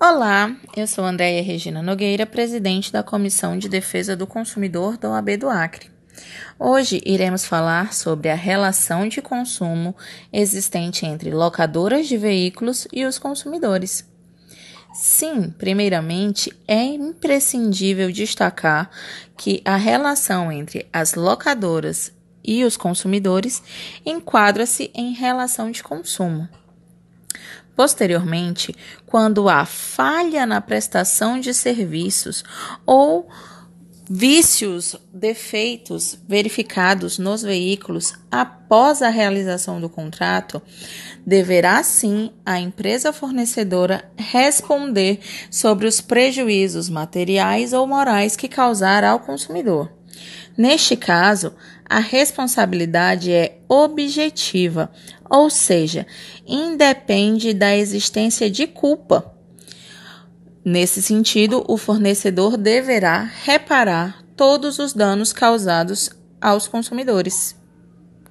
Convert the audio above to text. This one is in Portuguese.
Olá, eu sou Andréia Regina Nogueira, presidente da Comissão de Defesa do Consumidor da OAB do Acre. Hoje iremos falar sobre a relação de consumo existente entre locadoras de veículos e os consumidores. Sim, primeiramente, é imprescindível destacar que a relação entre as locadoras e os consumidores enquadra-se em relação de consumo. Posteriormente, quando há falha na prestação de serviços ou vícios, defeitos verificados nos veículos após a realização do contrato, deverá sim a empresa fornecedora responder sobre os prejuízos materiais ou morais que causar ao consumidor. Neste caso, a responsabilidade é objetiva, ou seja, independe da existência de culpa. Nesse sentido, o fornecedor deverá reparar todos os danos causados aos consumidores.